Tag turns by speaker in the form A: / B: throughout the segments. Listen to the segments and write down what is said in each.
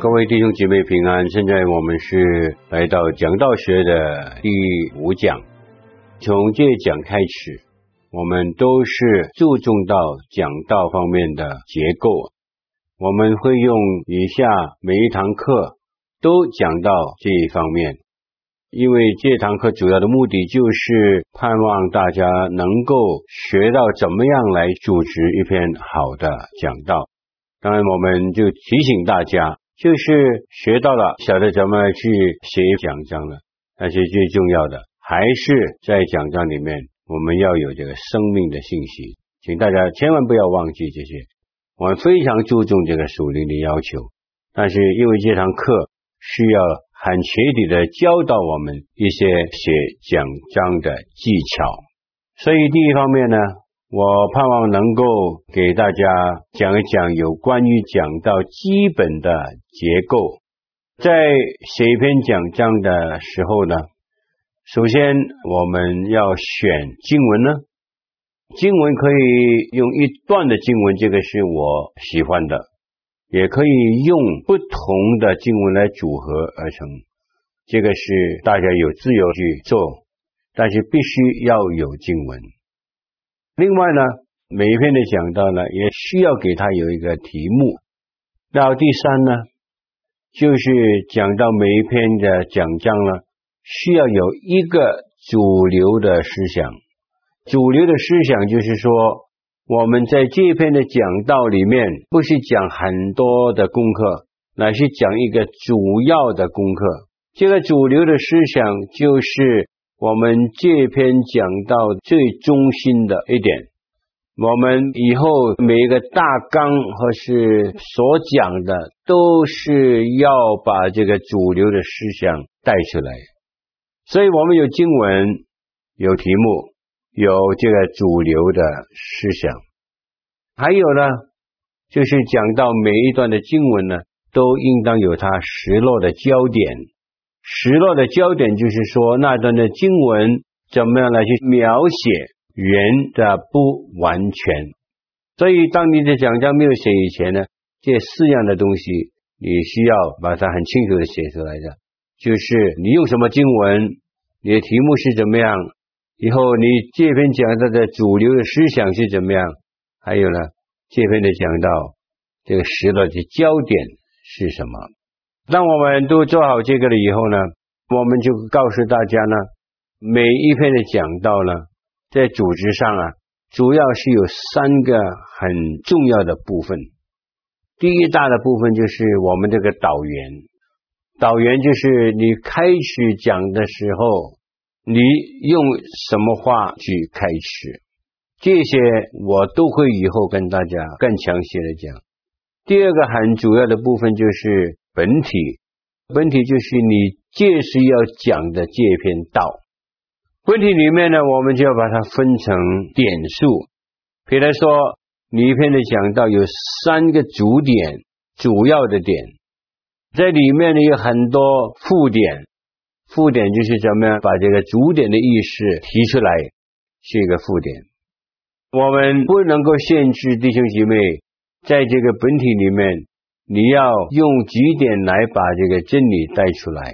A: 各位弟兄姐妹平安，现在我们是来到讲道学的第五讲。从这讲开始，我们都是注重到讲道方面的结构。我们会用以下每一堂课都讲到这一方面，因为这堂课主要的目的就是盼望大家能够学到怎么样来主持一篇好的讲道。当然，我们就提醒大家。就是学到了，晓得怎么去写讲章了。但是最重要的还是在讲章里面，我们要有这个生命的信息。请大家千万不要忘记这些。我们非常注重这个属灵的要求，但是因为这堂课需要很彻底的教导我们一些写讲章的技巧，所以第一方面呢。我盼望能够给大家讲一讲有关于讲到基本的结构。在写一篇讲章的时候呢，首先我们要选经文呢，经文可以用一段的经文，这个是我喜欢的，也可以用不同的经文来组合而成，这个是大家有自由去做，但是必须要有经文。另外呢，每一篇的讲道呢，也需要给他有一个题目。到第三呢，就是讲到每一篇的讲章呢，需要有一个主流的思想。主流的思想就是说，我们在这篇的讲道里面，不是讲很多的功课，乃是讲一个主要的功课。这个主流的思想就是。我们这篇讲到最中心的一点，我们以后每一个大纲或是所讲的，都是要把这个主流的思想带出来。所以，我们有经文，有题目，有这个主流的思想，还有呢，就是讲到每一段的经文呢，都应当有它实落的焦点。实落的焦点就是说，那段的经文怎么样来去描写人的不完全。所以，当你的讲章没有写以前呢，这四样的东西你需要把它很清楚的写出来的。就是你用什么经文，你的题目是怎么样，以后你这篇讲到的主流的思想是怎么样，还有呢，这篇的讲到这个实落的焦点是什么。当我们都做好这个了以后呢，我们就告诉大家呢，每一篇的讲道呢，在组织上啊，主要是有三个很重要的部分。第一大的部分就是我们这个导员，导员就是你开始讲的时候，你用什么话去开始，这些我都会以后跟大家更详细的讲。第二个很主要的部分就是。本体，本体就是你这是要讲的这篇道。本体里面呢，我们就要把它分成点数。比如说，你一篇的讲道有三个主点，主要的点，在里面呢有很多副点。副点就是怎么样把这个主点的意思提出来，是一个副点。我们不能够限制弟兄姐妹在这个本体里面。你要用几点来把这个真理带出来？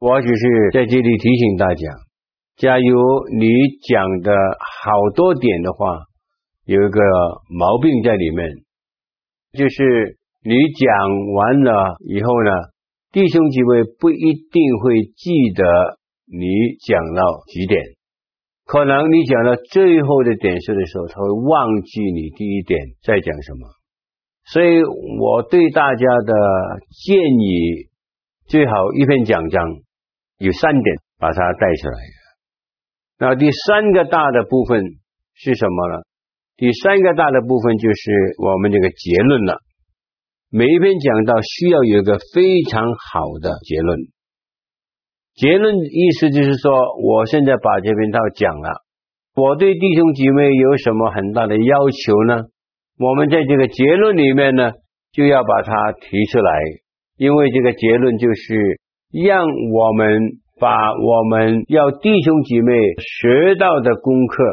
A: 我只是在这里提醒大家，假如你讲的好多点的话，有一个毛病在里面，就是你讲完了以后呢，弟兄姐妹不一定会记得你讲到几点，可能你讲到最后的点数的时候，他会忘记你第一点在讲什么。所以我对大家的建议，最好一篇讲章有三点把它带出来。那第三个大的部分是什么呢？第三个大的部分就是我们这个结论了。每一篇讲到需要有一个非常好的结论。结论意思就是说，我现在把这篇道讲了，我对弟兄姐妹有什么很大的要求呢？我们在这个结论里面呢，就要把它提出来，因为这个结论就是让我们把我们要弟兄姐妹学到的功课，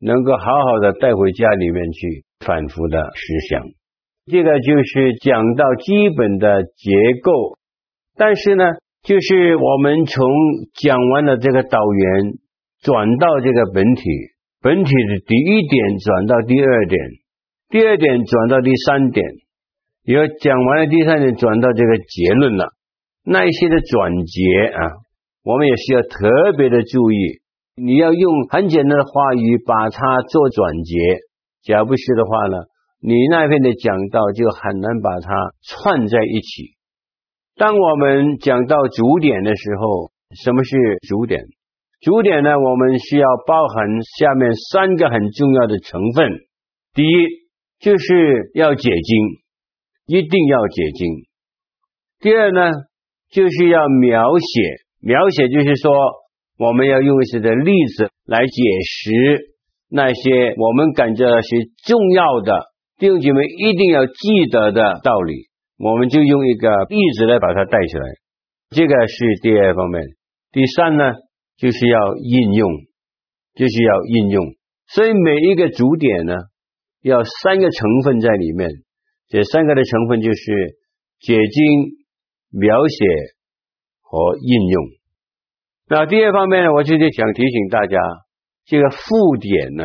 A: 能够好好的带回家里面去反复的思想。这个就是讲到基本的结构，但是呢，就是我们从讲完了这个导言，转到这个本体，本体的第一点转到第二点，第二点转到第三点，有讲完了第三点转到这个结论了，那一些的转结啊，我们也需要特别的注意，你要用很简单的话语把它做转结，假如不是的话呢？你那边的讲道就很难把它串在一起。当我们讲到主点的时候，什么是主点？主点呢，我们需要包含下面三个很重要的成分。第一，就是要解经，一定要解经。第二呢，就是要描写，描写就是说，我们要用一些的例子来解释那些我们感觉是重要的。弟兄姐妹一定要记得的道理，我们就用一个例子来把它带出来。这个是第二方面。第三呢，就是要应用，就是要应用。所以每一个主点呢，要三个成分在里面。这三个的成分就是解经、描写和应用。那第二方面呢，我就是想提醒大家，这个附点呢。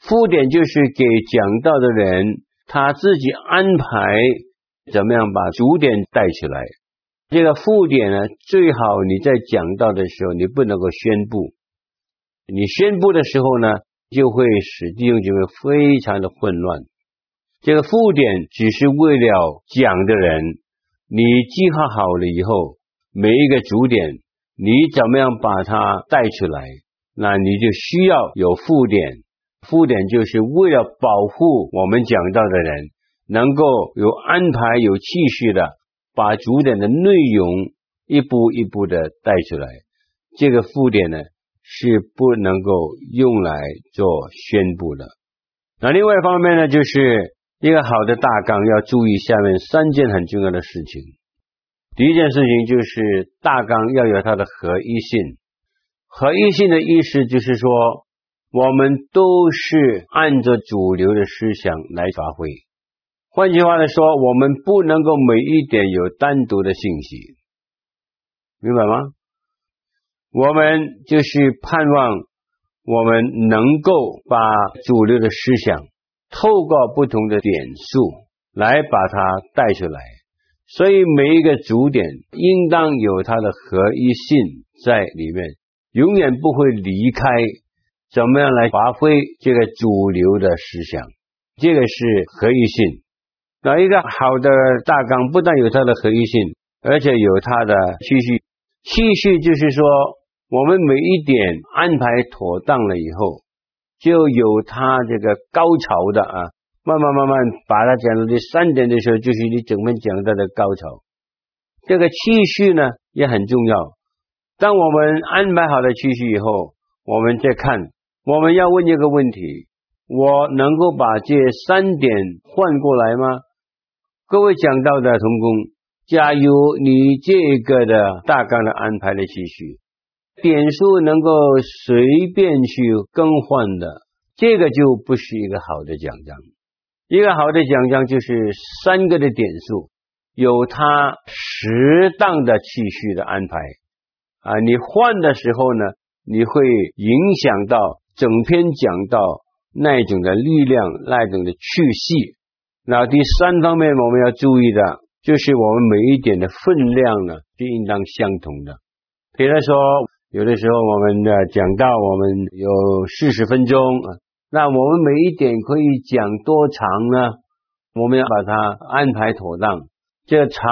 A: 附点就是给讲道的人他自己安排怎么样把主点带起来。这个附点呢，最好你在讲道的时候，你不能够宣布。你宣布的时候呢，就会使弟兄姐妹非常的混乱。这个附点只是为了讲的人，你计划好了以后，每一个主点你怎么样把它带出来，那你就需要有附点。附点就是为了保护我们讲到的人，能够有安排、有秩序的把主点的内容一步一步的带出来。这个附点呢，是不能够用来做宣布的。那另外一方面呢，就是一个好的大纲要注意下面三件很重要的事情。第一件事情就是大纲要有它的合一性。合一性的意思就是说。我们都是按照主流的思想来发挥。换句话来说，我们不能够每一点有单独的信息，明白吗？我们就是盼望我们能够把主流的思想透过不同的点数来把它带出来。所以每一个主点应当有它的合一性在里面，永远不会离开。怎么样来发挥这个主流的思想？这个是合一性。那一个好的大纲不但有它的合一性，而且有它的秩序。秩序就是说，我们每一点安排妥当了以后，就有它这个高潮的啊，慢慢慢慢把它讲到第三点的时候，就是你整篇讲到的高潮。这个秩序呢也很重要。当我们安排好了秩序以后，我们再看。我们要问一个问题：我能够把这三点换过来吗？各位讲到的同工，假如你这个的大纲的安排的继续，点数能够随便去更换的，这个就不是一个好的讲章。一个好的讲章就是三个的点数，有它适当的继续的安排啊。你换的时候呢，你会影响到。整篇讲到那种的力量，那种的去细。那第三方面我们要注意的，就是我们每一点的分量呢，是应当相同的。比如说，有的时候我们的讲到我们有四十分钟，那我们每一点可以讲多长呢？我们要把它安排妥当。这长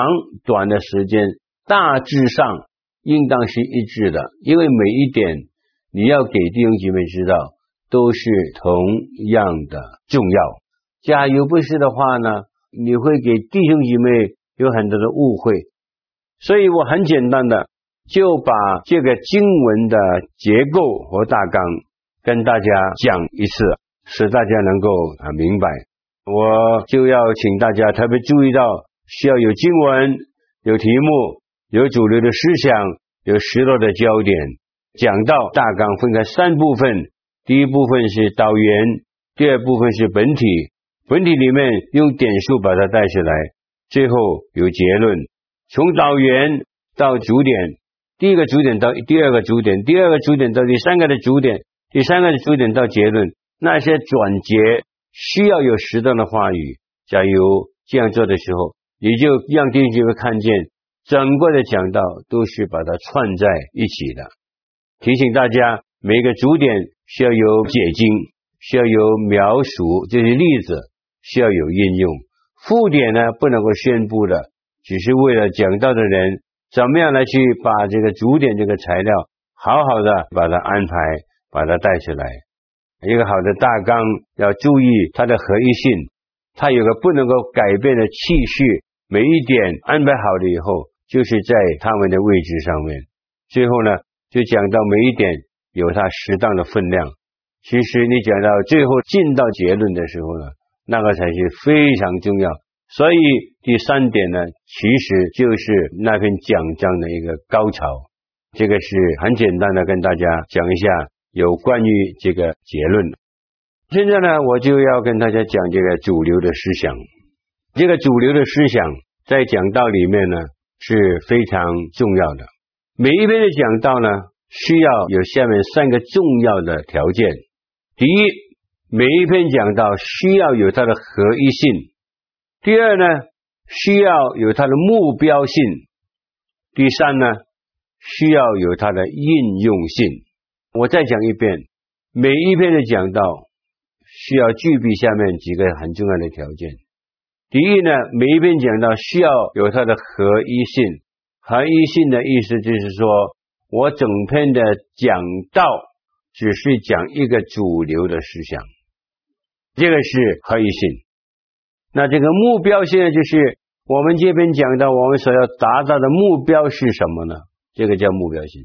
A: 短的时间大致上应当是一致的，因为每一点。你要给弟兄姐妹知道，都是同样的重要。假如不是的话呢，你会给弟兄姐妹有很多的误会。所以我很简单的，就把这个经文的结构和大纲跟大家讲一次，使大家能够啊明白。我就要请大家特别注意到，需要有经文、有题目、有主流的思想、有时落的焦点。讲到大纲分开三部分，第一部分是导言，第二部分是本体，本体里面用点数把它带起来，最后有结论。从导言到主点，第一个主点到第二个主点，第二个主点到第三个的主点，第三个的主点到结论，那些转结。需要有适当的话语，假如这样做的时候，你就让弟兄姐妹看见整个的讲道都是把它串在一起的。提醒大家，每个主点需要有解经，需要有描述这些例子，需要有应用。副点呢，不能够宣布的，只是为了讲道的人怎么样来去把这个主点这个材料好好的把它安排，把它带出来。一个好的大纲要注意它的合一性，它有个不能够改变的次序，每一点安排好了以后，就是在他们的位置上面。最后呢，就讲到每一点有它适当的分量。其实你讲到最后进到结论的时候呢，那个才是非常重要。所以第三点呢，其实就是那篇讲章的一个高潮。这个是很简单的，跟大家讲一下。有关于这个结论，现在呢，我就要跟大家讲这个主流的思想。这个主流的思想在讲道里面呢是非常重要的。每一篇的讲道呢，需要有下面三个重要的条件：第一，每一篇讲道需要有它的合一性；第二呢，需要有它的目标性；第三呢，需要有它的应用性。我再讲一遍，每一篇的讲道需要具备下面几个很重要的条件。第一呢，每一篇讲道需要有它的合一性。合一性的意思就是说，我整篇的讲道只是讲一个主流的思想，这个是合一性。那这个目标性呢，就是我们这边讲到我们所要达到的目标是什么呢？这个叫目标性。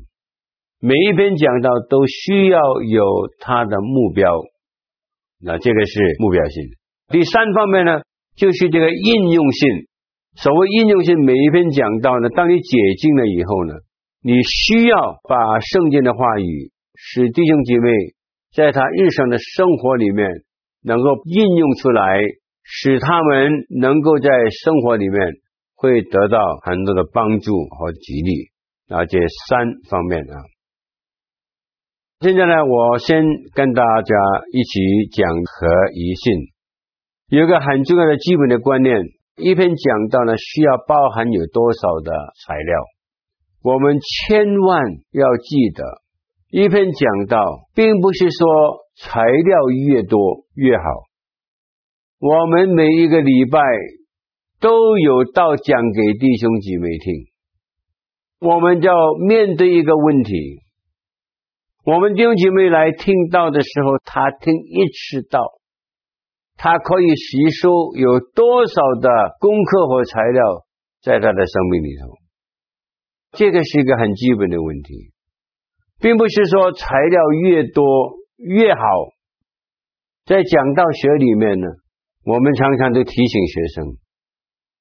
A: 每一篇讲到都需要有它的目标，那这个是目标性。第三方面呢，就是这个应用性。所谓应用性，每一篇讲到呢，当你解禁了以后呢，你需要把圣经的话语，使弟兄姐妹在他日常的生活里面能够应用出来，使他们能够在生活里面会得到很多的帮助和激励。啊，这三方面啊。现在呢，我先跟大家一起讲合一性。有一个很重要的基本的观念，一篇讲到呢，需要包含有多少的材料？我们千万要记得，一篇讲到并不是说材料越多越好。我们每一个礼拜都有道讲给弟兄姐妹听，我们就要面对一个问题。我们弟兄姐妹来听道的时候，他听一次道，他可以吸收有多少的功课和材料在他的生命里头？这个是一个很基本的问题，并不是说材料越多越好。在讲道学里面呢，我们常常都提醒学生，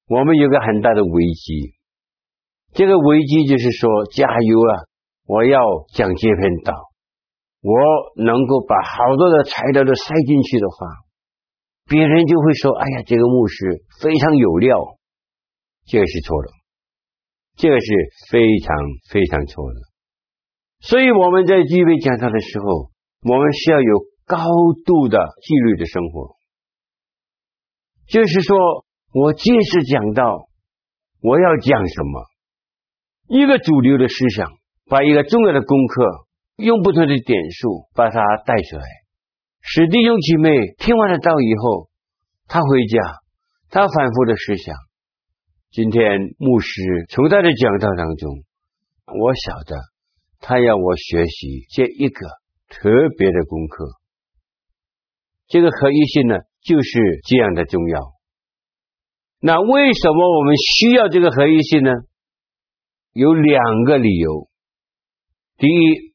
A: 我们有个很大的危机。这个危机就是说，加油啊！我要讲这篇道。我能够把好多的材料都塞进去的话，别人就会说：“哎呀，这个牧师非常有料。”这个是错的，这个是非常非常错的。所以我们在具备讲道的时候，我们需要有高度的纪律的生活。就是说，我即使讲到，我要讲什么？一个主流的思想，把一个重要的功课。用不同的点数把它带出来，使弟兄姐妹听完了道以后，他回家，他反复的思想。今天牧师从他的讲道当中，我晓得他要我学习这一个特别的功课。这个合一性呢，就是这样的重要。那为什么我们需要这个合一性呢？有两个理由。第一，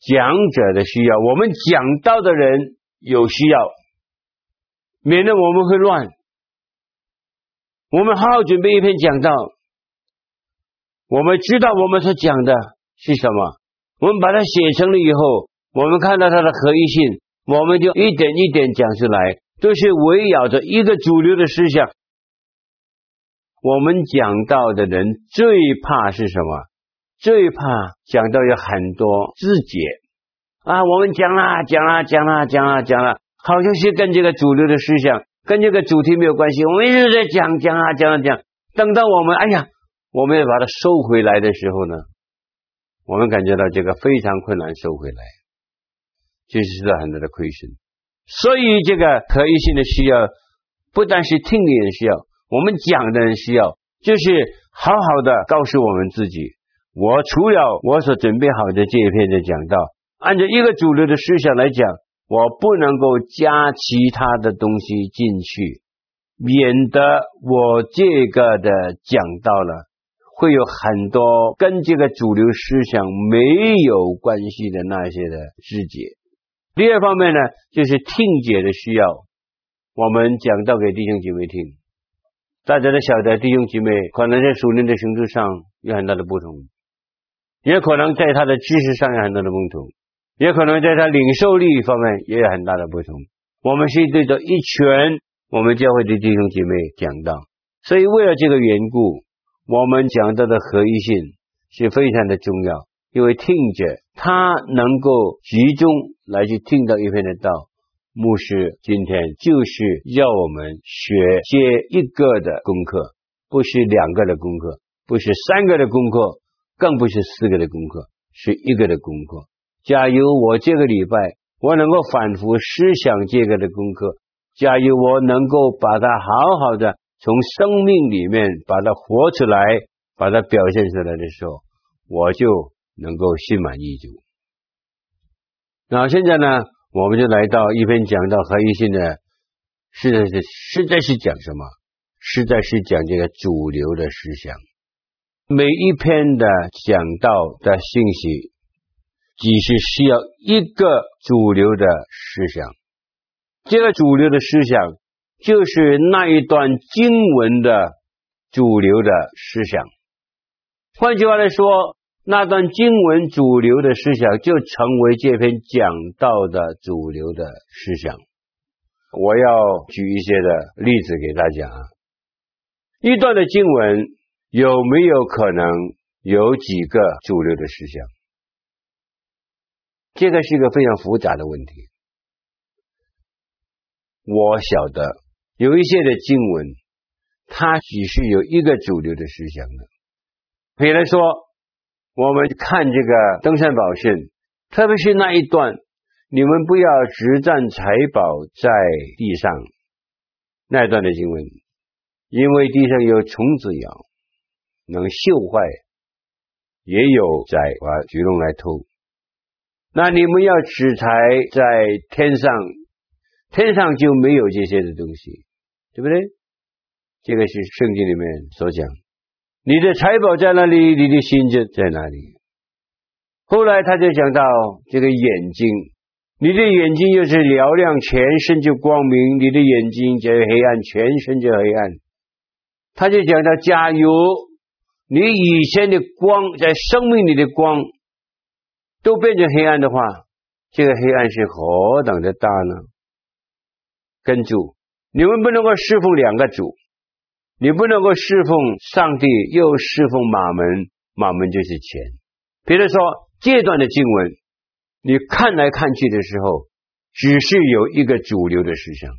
A: 讲者的需要，我们讲道的人有需要，免得我们会乱。我们好好准备一篇讲道，我们知道我们所讲的是什么，我们把它写成了以后，我们看到它的合一性，我们就一点一点讲出来，都是围绕着一个主流的思想。我们讲道的人最怕是什么？最怕讲道有很多枝节啊！我们讲啦，讲啦，讲啦，讲啦，讲啦，好像是跟这个主流的思想、跟这个主题没有关系。我们一直在讲，讲啊，讲啊，讲。等到我们哎呀，我们要把它收回来的时候呢，我们感觉到这个非常困难收回来，就是受到很多的亏损。所以这个合一性的需要，不但是听的人需要。我们讲的人需要，就是好好的告诉我们自己，我除了我所准备好的这一篇的讲道，按照一个主流的思想来讲，我不能够加其他的东西进去，免得我这个的讲道了会有很多跟这个主流思想没有关系的那些的枝节。第二方面呢，就是听解的需要，我们讲道给弟兄姐妹听。大家都晓得，弟兄姐妹可能在属灵的程度上有很大的不同，也可能在他的知识上有很大的不同，也可能在他领受力方面也有很大的不同。我们是对着一群我们教会的弟兄姐妹讲道，所以为了这个缘故，我们讲道的合一性是非常的重要，因为听者他能够集中来去听到一篇的道。牧师今天就是要我们学这一个的功课，不是两个的功课，不是三个的功课，更不是四个的功课，是一个的功课。假如我这个礼拜我能够反复思想这个的功课，假如我能够把它好好的从生命里面把它活出来，把它表现出来的时候，我就能够心满意足。那现在呢？我们就来到一篇讲道合一信的，实在是实在是讲什么？实在是讲这个主流的思想。每一篇的讲到的信息，只是需要一个主流的思想。这个主流的思想，就是那一段经文的主流的思想。换句话来说。那段经文主流的思想就成为这篇讲道的主流的思想。我要举一些的例子给大家。一段的经文有没有可能有几个主流的思想？这个是一个非常复杂的问题。我晓得有一些的经文，它只是有一个主流的思想的。比如说。我们看这个登山宝训，特别是那一段，你们不要执占财宝在地上那段的经文，因为地上有虫子咬，能朽坏，也有宰把蒺藜来偷。那你们要取财在天上，天上就没有这些的东西，对不对？这个是圣经里面所讲。你的财宝在哪里？你的心就在哪里。后来他就讲到这个眼睛，你的眼睛又是嘹亮，全身就光明；你的眼睛就黑暗，全身就黑暗。他就讲到，假如你以前的光，在生命里的光都变成黑暗的话，这个黑暗是何等的大呢？跟住，你们不能够侍奉两个主。你不能够侍奉上帝，又侍奉马门，马门就是钱。比如说，这段的经文，你看来看去的时候，只是有一个主流的思想。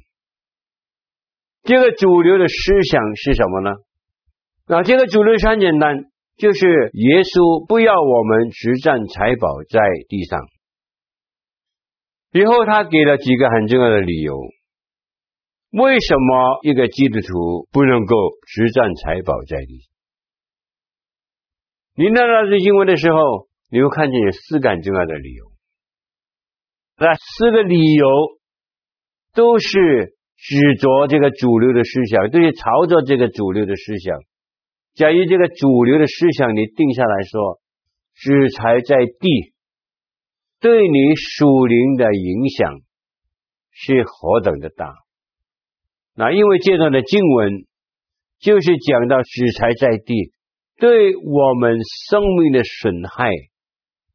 A: 这个主流的思想是什么呢？那这个主流是很简单，就是耶稣不要我们执占财宝在地上。以后他给了几个很重要的理由。为什么一个基督徒不能够执占财宝在地？你念到这经文的时候，你会看见有四个重要的理由。那四个理由都是指着这个主流的思想，都是朝着这个主流的思想。假如这个主流的思想你定下来说，执财在地，对你属灵的影响是何等的大。那因为这段的经文就是讲到子财在地对我们生命的损害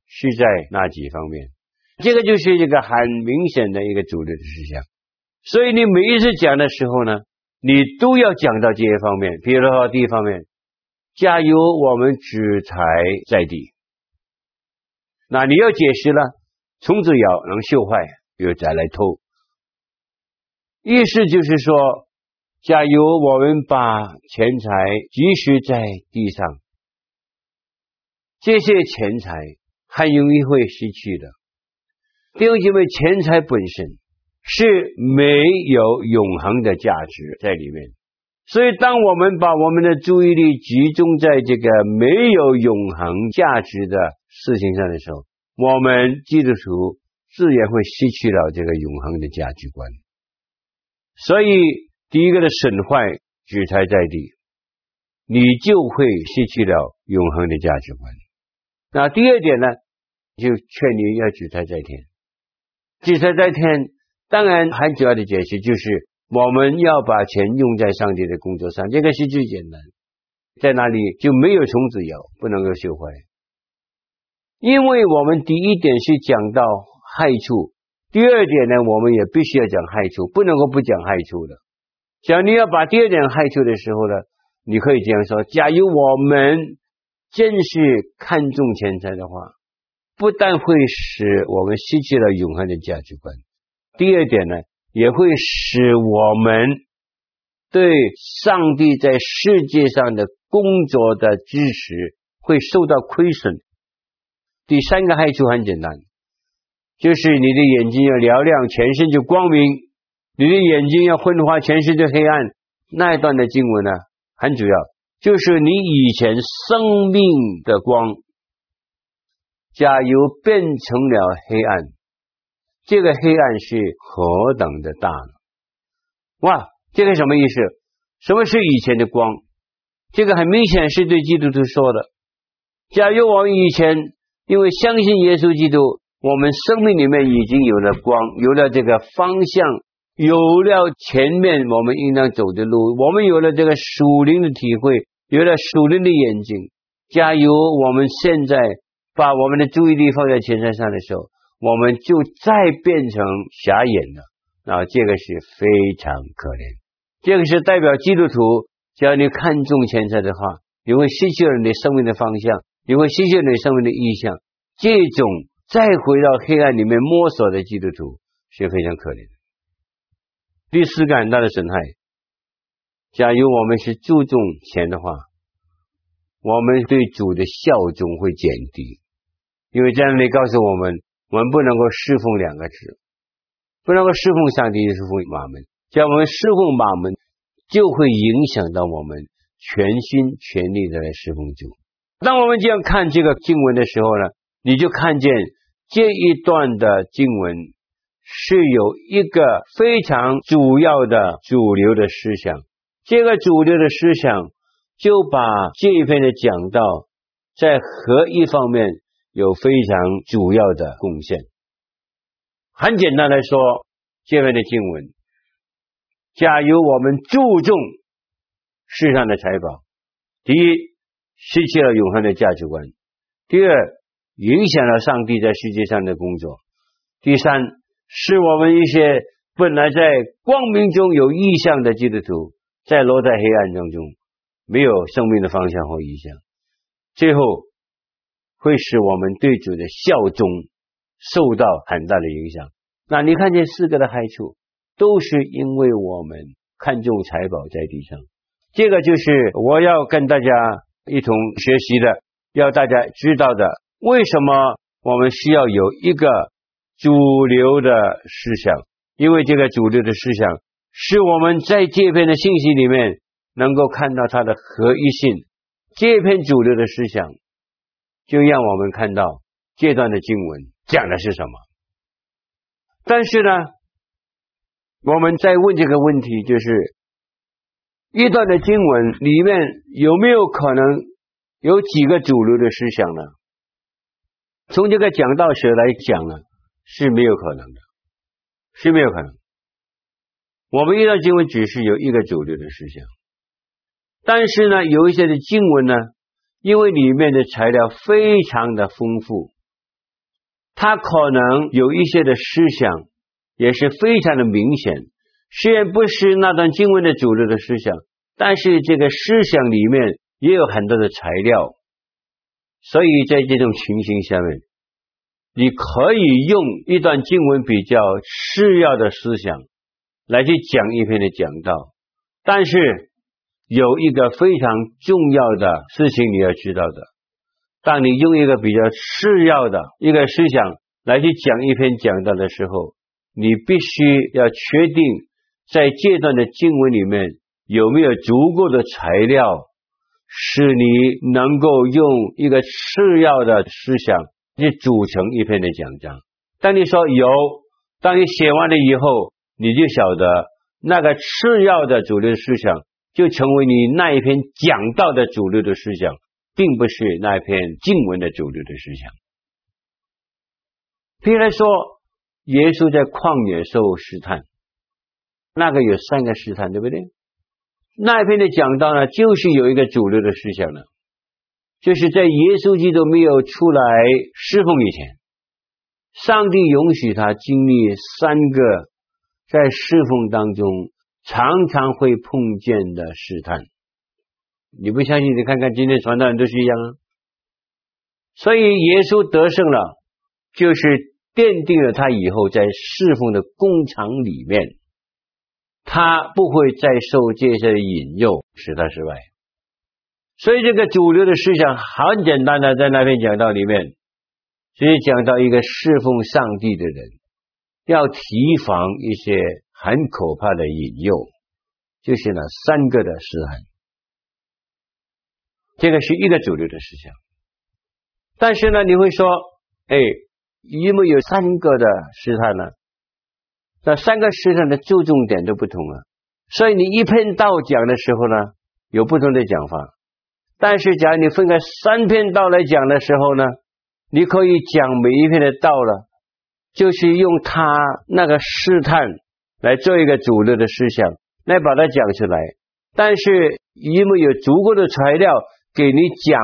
A: 是在哪几方面？这个就是一个很明显的一个主流的思想。所以你每一次讲的时候呢，你都要讲到这些方面。比如说第一方面，假如我们子财在地，那你要解释了，虫子咬能朽坏，又再来偷。意思就是说，假如我们把钱财积蓄在地上，这些钱财很容易会失去的。弟兄姐妹，钱财本身是没有永恒的价值在里面，所以当我们把我们的注意力集中在这个没有永恒价值的事情上的时候，我们基督徒自然会失去了这个永恒的价值观。所以，第一个的损坏举财在地，你就会失去了永恒的价值观。那第二点呢，就劝你要举财在天。举财在天，当然很主要的解释就是我们要把钱用在上帝的工作上，这个是最简单。在哪里就没有虫子咬，不能够朽坏。因为我们第一点是讲到害处。第二点呢，我们也必须要讲害处，不能够不讲害处的。假如你要把第二点害处的时候呢，你可以这样说：假如我们真是看重钱财的话，不但会使我们失去了永恒的价值观，第二点呢，也会使我们对上帝在世界上的工作的知识会受到亏损。第三个害处很简单。就是你的眼睛要嘹亮，全身就光明；你的眼睛要昏花，全身就黑暗。那一段的经文呢，很主要，就是你以前生命的光，假如变成了黑暗，这个黑暗是何等的大呢？哇，这个什么意思？什么是以前的光？这个很明显是对基督徒说的。假如我们以前因为相信耶稣基督。我们生命里面已经有了光，有了这个方向，有了前面我们应当走的路，我们有了这个属灵的体会，有了属灵的眼睛。假如我们现在把我们的注意力放在钱财上的时候，我们就再变成瞎眼了。那这个是非常可怜，这个是代表基督徒，只要你看重钱财的话，你会失去了你生命的方向，你会失去了你生命的意向。这种。再回到黑暗里面摸索的基督徒是非常可怜的。第四个很大的损害，假如我们是注重钱的话，我们对主的效忠会减低，因为这样你告诉我们，我们不能够侍奉两个字，不能够侍奉上帝，侍奉马门。只要我们侍奉马门，就会影响到我们全心全力的来侍奉主。当我们这样看这个经文的时候呢，你就看见。这一段的经文是有一个非常主要的主流的思想，这个主流的思想就把这一篇的讲道在何一方面有非常主要的贡献。很简单来说，这篇的经文，假如我们注重世上的财宝，第一，失去了永恒的价值观；第二，影响了上帝在世界上的工作。第三，是我们一些本来在光明中有意向的基督徒，在落在黑暗当中，没有生命的方向和意向。最后，会使我们对主的效忠受到很大的影响。那你看这四个的害处，都是因为我们看重财宝在地上。这个就是我要跟大家一同学习的，要大家知道的。为什么我们需要有一个主流的思想？因为这个主流的思想是我们在这篇的信息里面能够看到它的合一性。这篇主流的思想就让我们看到这段的经文讲的是什么。但是呢，我们在问这个问题，就是一段的经文里面有没有可能有几个主流的思想呢？从这个讲道学来讲呢，是没有可能的，是没有可能。我们遇到经文只是有一个主流的思想，但是呢，有一些的经文呢，因为里面的材料非常的丰富，它可能有一些的思想也是非常的明显。虽然不是那段经文的主流的思想，但是这个思想里面也有很多的材料，所以在这种情形下面，你可以用一段经文比较次要的思想来去讲一篇的讲道，但是有一个非常重要的事情你要知道的，当你用一个比较次要的一个思想来去讲一篇讲道的时候，你必须要确定。在这段的经文里面，有没有足够的材料，使你能够用一个次要的思想去组成一篇的讲章？当你说有，当你写完了以后，你就晓得那个次要的主流思想就成为你那一篇讲道的主流的思想，并不是那一篇经文的主流的思想。譬如来说，耶稣在旷野受试探。那个有三个试探，对不对？那一篇的讲道呢，就是有一个主流的思想呢，就是在耶稣基督没有出来侍奉以前，上帝允许他经历三个在侍奉当中常常会碰见的试探。你不相信？你看看今天传道人都是一样啊。所以耶稣得胜了，就是奠定了他以后在侍奉的工厂里面。他不会再受这些引诱，使他失败。所以这个主流的思想很简单的，在那篇讲道里面，就是讲到一个侍奉上帝的人要提防一些很可怕的引诱，就是那三个的试探。这个是一个主流的思想。但是呢，你会说，哎，因为有三个的试探呢？那三个试探的注重点都不同啊，所以你一篇道讲的时候呢，有不同的讲法。但是，假如你分开三篇道来讲的时候呢，你可以讲每一篇的道了，就是用他那个试探来做一个主流的思想，来把它讲出来。但是，因为有足够的材料给你讲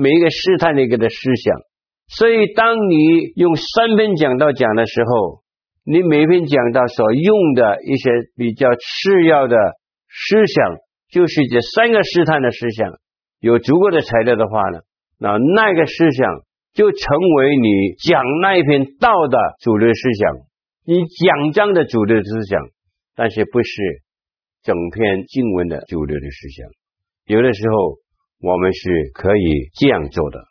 A: 每一个试探的一个的思想，所以当你用三篇讲道讲的时候。你每篇讲到所用的一些比较次要的思想，就是这三个试探的思想，有足够的材料的话呢，那那个思想就成为你讲那一篇道的主流思想，你讲章的主流思想，但是不是整篇经文的主流的思想。有的时候我们是可以这样做的。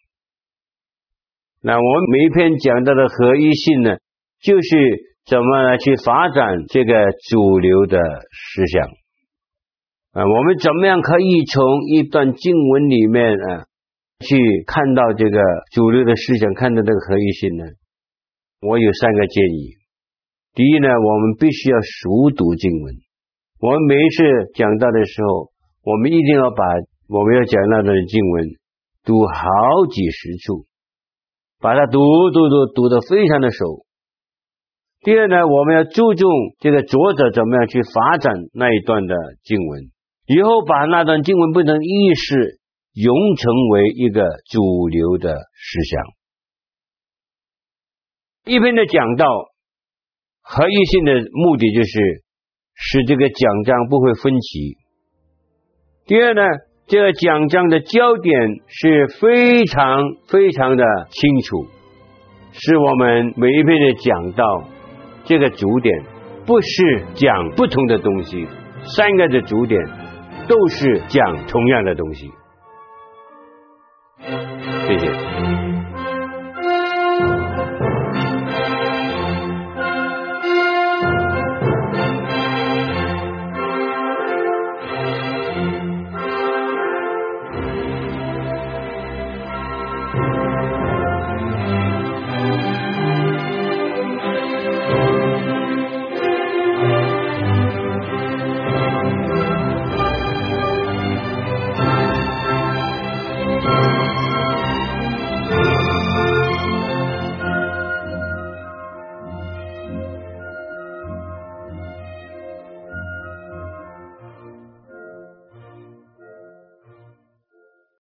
A: 那我们每一篇讲到的合一性呢，就是。怎么来去发展这个主流的思想啊？我们怎么样可以从一段经文里面啊去看到这个主流的思想，看到这个合一性呢？我有三个建议。第一呢，我们必须要熟读经文。我们每一次讲道的时候，我们一定要把我们要讲那段经文读好几十处，把它读读读读得非常的熟。第二呢，我们要注重这个作者怎么样去发展那一段的经文，以后把那段经文不同意思融成为一个主流的思想。一篇的讲道合一性的目的就是使这个讲章不会分歧。第二呢，这个讲章的焦点是非常非常的清楚，是我们每一篇的讲道。这个主点不是讲不同的东西，三个的主点都是讲同样的东西。谢谢。